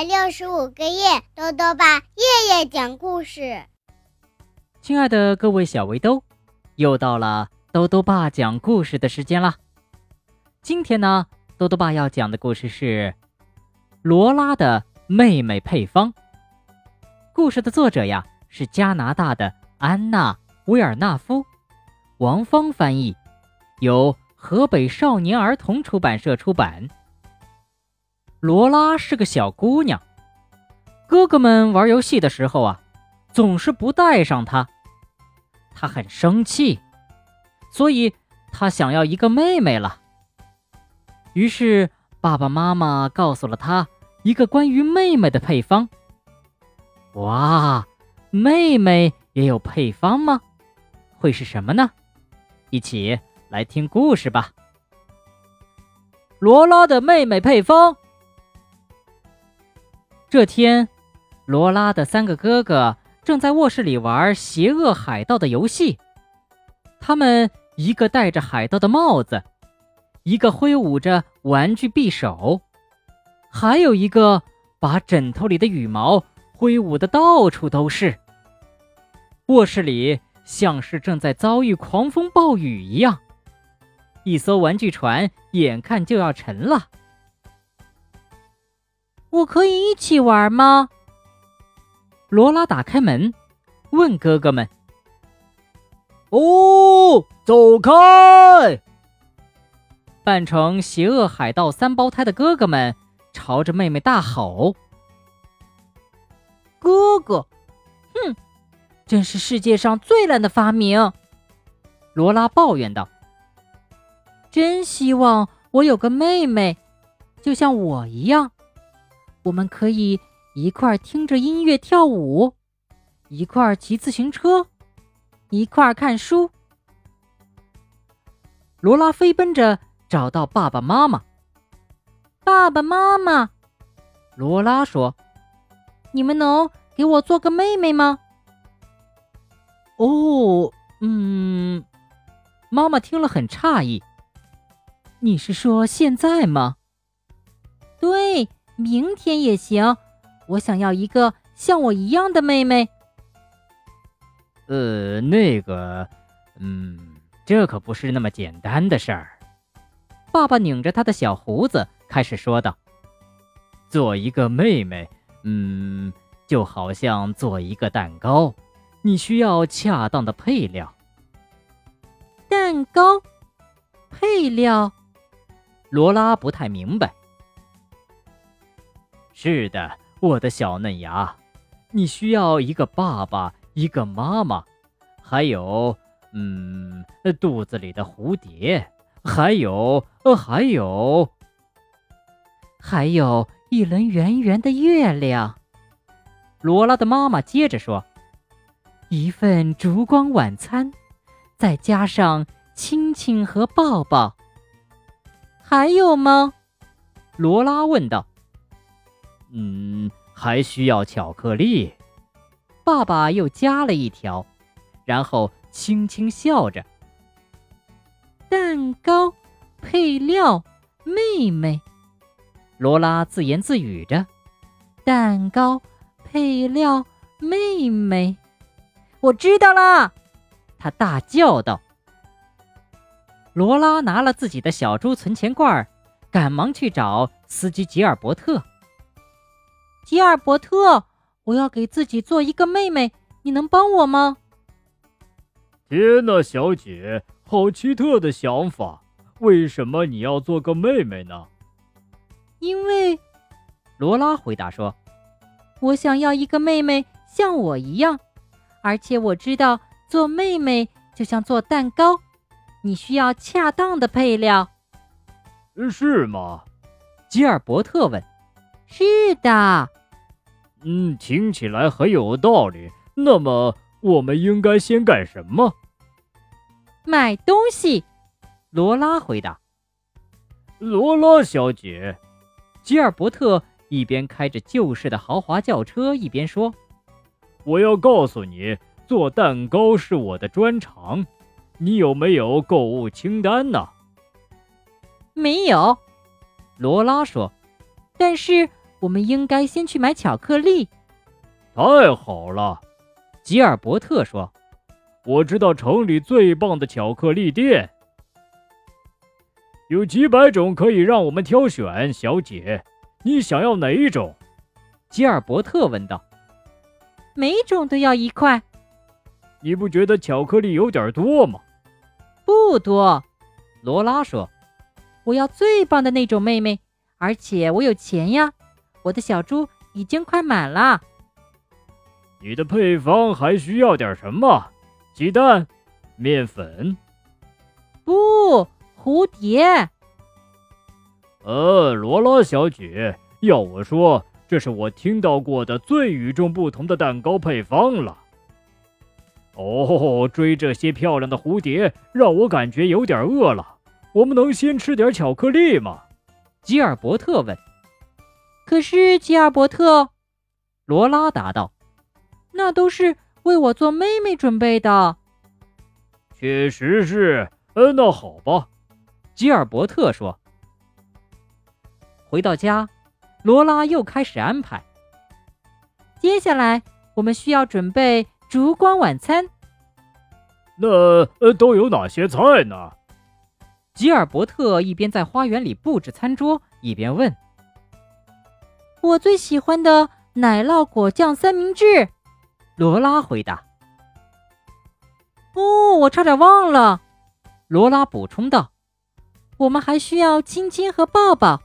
百六十五个夜，豆豆爸夜夜讲故事。亲爱的各位小围兜，又到了豆豆爸讲故事的时间啦。今天呢，豆豆爸要讲的故事是罗拉的妹妹配方。故事的作者呀是加拿大的安娜·威尔纳夫，王芳翻译，由河北少年儿童出版社出版。罗拉是个小姑娘，哥哥们玩游戏的时候啊，总是不带上她，她很生气，所以她想要一个妹妹了。于是爸爸妈妈告诉了她一个关于妹妹的配方。哇，妹妹也有配方吗？会是什么呢？一起来听故事吧。罗拉的妹妹配方。这天，罗拉的三个哥哥正在卧室里玩邪恶海盗的游戏。他们一个戴着海盗的帽子，一个挥舞着玩具匕首，还有一个把枕头里的羽毛挥舞的到处都是。卧室里像是正在遭遇狂风暴雨一样，一艘玩具船眼看就要沉了。我可以一起玩吗？罗拉打开门，问哥哥们：“哦，走开！”扮成邪恶海盗三胞胎的哥哥们朝着妹妹大吼：“哥哥，哼，真是世界上最烂的发明！”罗拉抱怨道：“真希望我有个妹妹，就像我一样。”我们可以一块儿听着音乐跳舞，一块儿骑自行车，一块儿看书。罗拉飞奔着找到爸爸妈妈。爸爸妈妈，罗拉说：“你们能给我做个妹妹吗？”哦，嗯。妈妈听了很诧异。你是说现在吗？对。明天也行，我想要一个像我一样的妹妹。呃，那个，嗯，这可不是那么简单的事儿。爸爸拧着他的小胡子开始说道：“做一个妹妹，嗯，就好像做一个蛋糕，你需要恰当的配料。蛋糕配料，罗拉不太明白。”是的，我的小嫩芽，你需要一个爸爸，一个妈妈，还有，嗯，肚子里的蝴蝶，还有，呃，还有，还有一轮圆圆的月亮。罗拉的妈妈接着说：“一份烛光晚餐，再加上亲亲和抱抱。还有吗？”罗拉问道。嗯，还需要巧克力。爸爸又加了一条，然后轻轻笑着。蛋糕配料，妹妹。罗拉自言自语着：“蛋糕配料，妹妹。”我知道了，他大叫道。罗拉拿了自己的小猪存钱罐，赶忙去找司机吉尔伯特。吉尔伯特，我要给自己做一个妹妹，你能帮我吗？天哪，小姐，好奇特的想法！为什么你要做个妹妹呢？因为，罗拉回答说：“我想要一个妹妹像我一样，而且我知道做妹妹就像做蛋糕，你需要恰当的配料。”是吗？吉尔伯特问。“是的。”嗯，听起来很有道理。那么，我们应该先干什么？买东西。罗拉回答。罗拉小姐，吉尔伯特一边开着旧式的豪华轿车，一边说：“我要告诉你，做蛋糕是我的专长。你有没有购物清单呢？”没有，罗拉说。但是。我们应该先去买巧克力。太好了，吉尔伯特说：“我知道城里最棒的巧克力店，有几百种可以让我们挑选。小姐，你想要哪一种？”吉尔伯特问道。“每种都要一块。”你不觉得巧克力有点多吗？不多，罗拉说：“我要最棒的那种，妹妹，而且我有钱呀，我的小猪已经快满了。”你的配方还需要点什么？鸡蛋、面粉？不，蝴蝶。呃，罗拉小姐，要我说，这是我听到过的最与众不同的蛋糕配方了。哦，追这些漂亮的蝴蝶让我感觉有点饿了。我们能先吃点巧克力吗？吉尔伯特问。可是，吉尔伯特，罗拉答道。那都是为我做妹妹准备的。确实是，呃，那好吧。吉尔伯特说。回到家，罗拉又开始安排。接下来，我们需要准备烛光晚餐。那呃，都有哪些菜呢？吉尔伯特一边在花园里布置餐桌，一边问：“我最喜欢的奶酪果酱三明治。”罗拉回答：“哦，我差点忘了。”罗拉补充道：“我们还需要亲亲和抱抱。”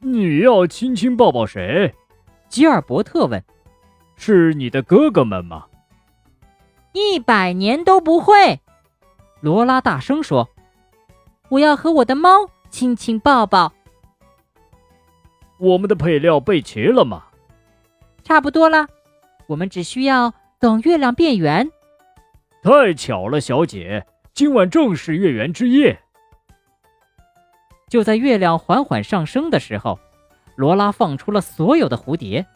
你要亲亲抱抱谁？吉尔伯特问：“是你的哥哥们吗？”一百年都不会！罗拉大声说：“我要和我的猫亲亲抱抱。”我们的配料备齐了吗？差不多了。我们只需要等月亮变圆。太巧了，小姐，今晚正是月圆之夜。就在月亮缓缓上升的时候，罗拉放出了所有的蝴蝶。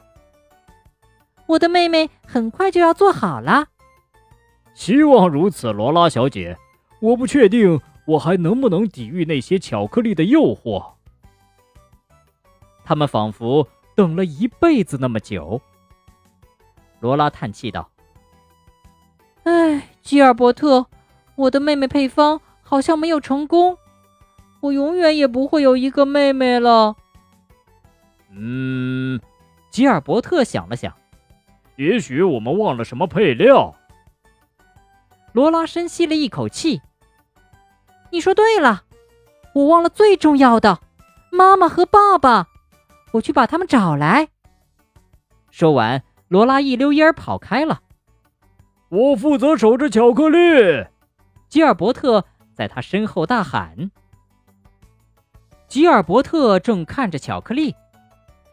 我的妹妹很快就要做好了。希望如此，罗拉小姐。我不确定我还能不能抵御那些巧克力的诱惑。他们仿佛等了一辈子那么久。罗拉叹气道：“哎，吉尔伯特，我的妹妹配方好像没有成功，我永远也不会有一个妹妹了。”嗯，吉尔伯特想了想，也许我们忘了什么配料。罗拉深吸了一口气：“你说对了，我忘了最重要的，妈妈和爸爸，我去把他们找来。”说完。罗拉一溜烟儿跑开了。我负责守着巧克力。吉尔伯特在他身后大喊。吉尔伯特正看着巧克力，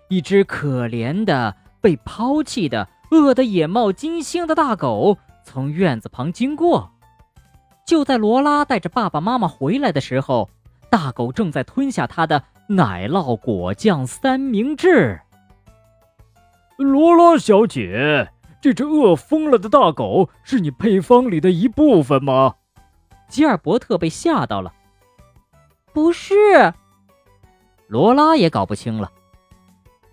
一只可怜的、被抛弃的、饿得眼冒金星的大狗从院子旁经过。就在罗拉带着爸爸妈妈回来的时候，大狗正在吞下它的奶酪果酱三明治。罗拉小姐，这只饿疯了的大狗是你配方里的一部分吗？吉尔伯特被吓到了。不是，罗拉也搞不清了。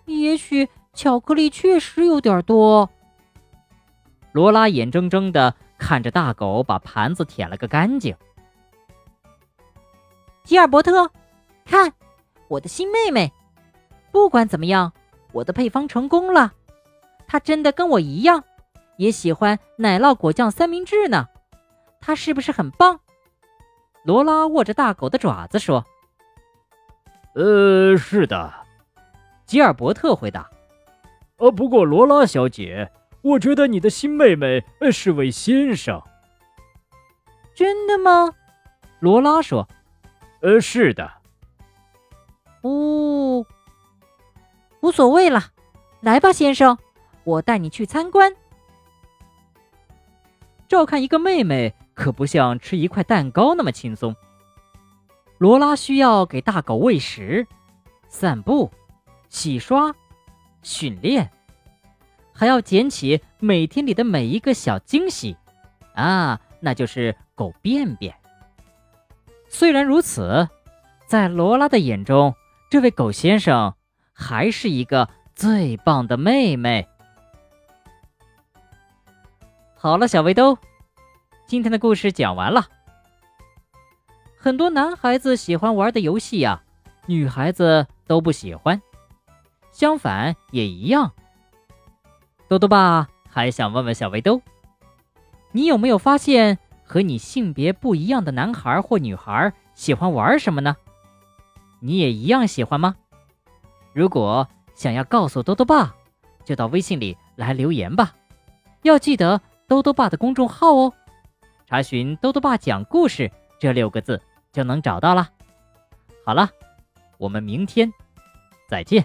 也许巧克力确实有点多。罗拉眼睁睁的看着大狗把盘子舔了个干净。吉尔伯特，看，我的新妹妹。不管怎么样。我的配方成功了，她真的跟我一样，也喜欢奶酪果酱三明治呢。她是不是很棒？罗拉握着大狗的爪子说：“呃，是的。”吉尔伯特回答：“呃，不过罗拉小姐，我觉得你的新妹妹是位先生。”真的吗？罗拉说：“呃，是的。”哦。无所谓了，来吧，先生，我带你去参观。照看一个妹妹可不像吃一块蛋糕那么轻松。罗拉需要给大狗喂食、散步、洗刷、训练，还要捡起每天里的每一个小惊喜啊，那就是狗便便。虽然如此，在罗拉的眼中，这位狗先生。还是一个最棒的妹妹。好了，小围兜，今天的故事讲完了。很多男孩子喜欢玩的游戏呀，女孩子都不喜欢，相反也一样。多多爸还想问问小围兜，你有没有发现和你性别不一样的男孩或女孩喜欢玩什么呢？你也一样喜欢吗？如果想要告诉豆豆爸，就到微信里来留言吧。要记得豆豆爸的公众号哦，查询“豆豆爸讲故事”这六个字就能找到了。好了，我们明天再见。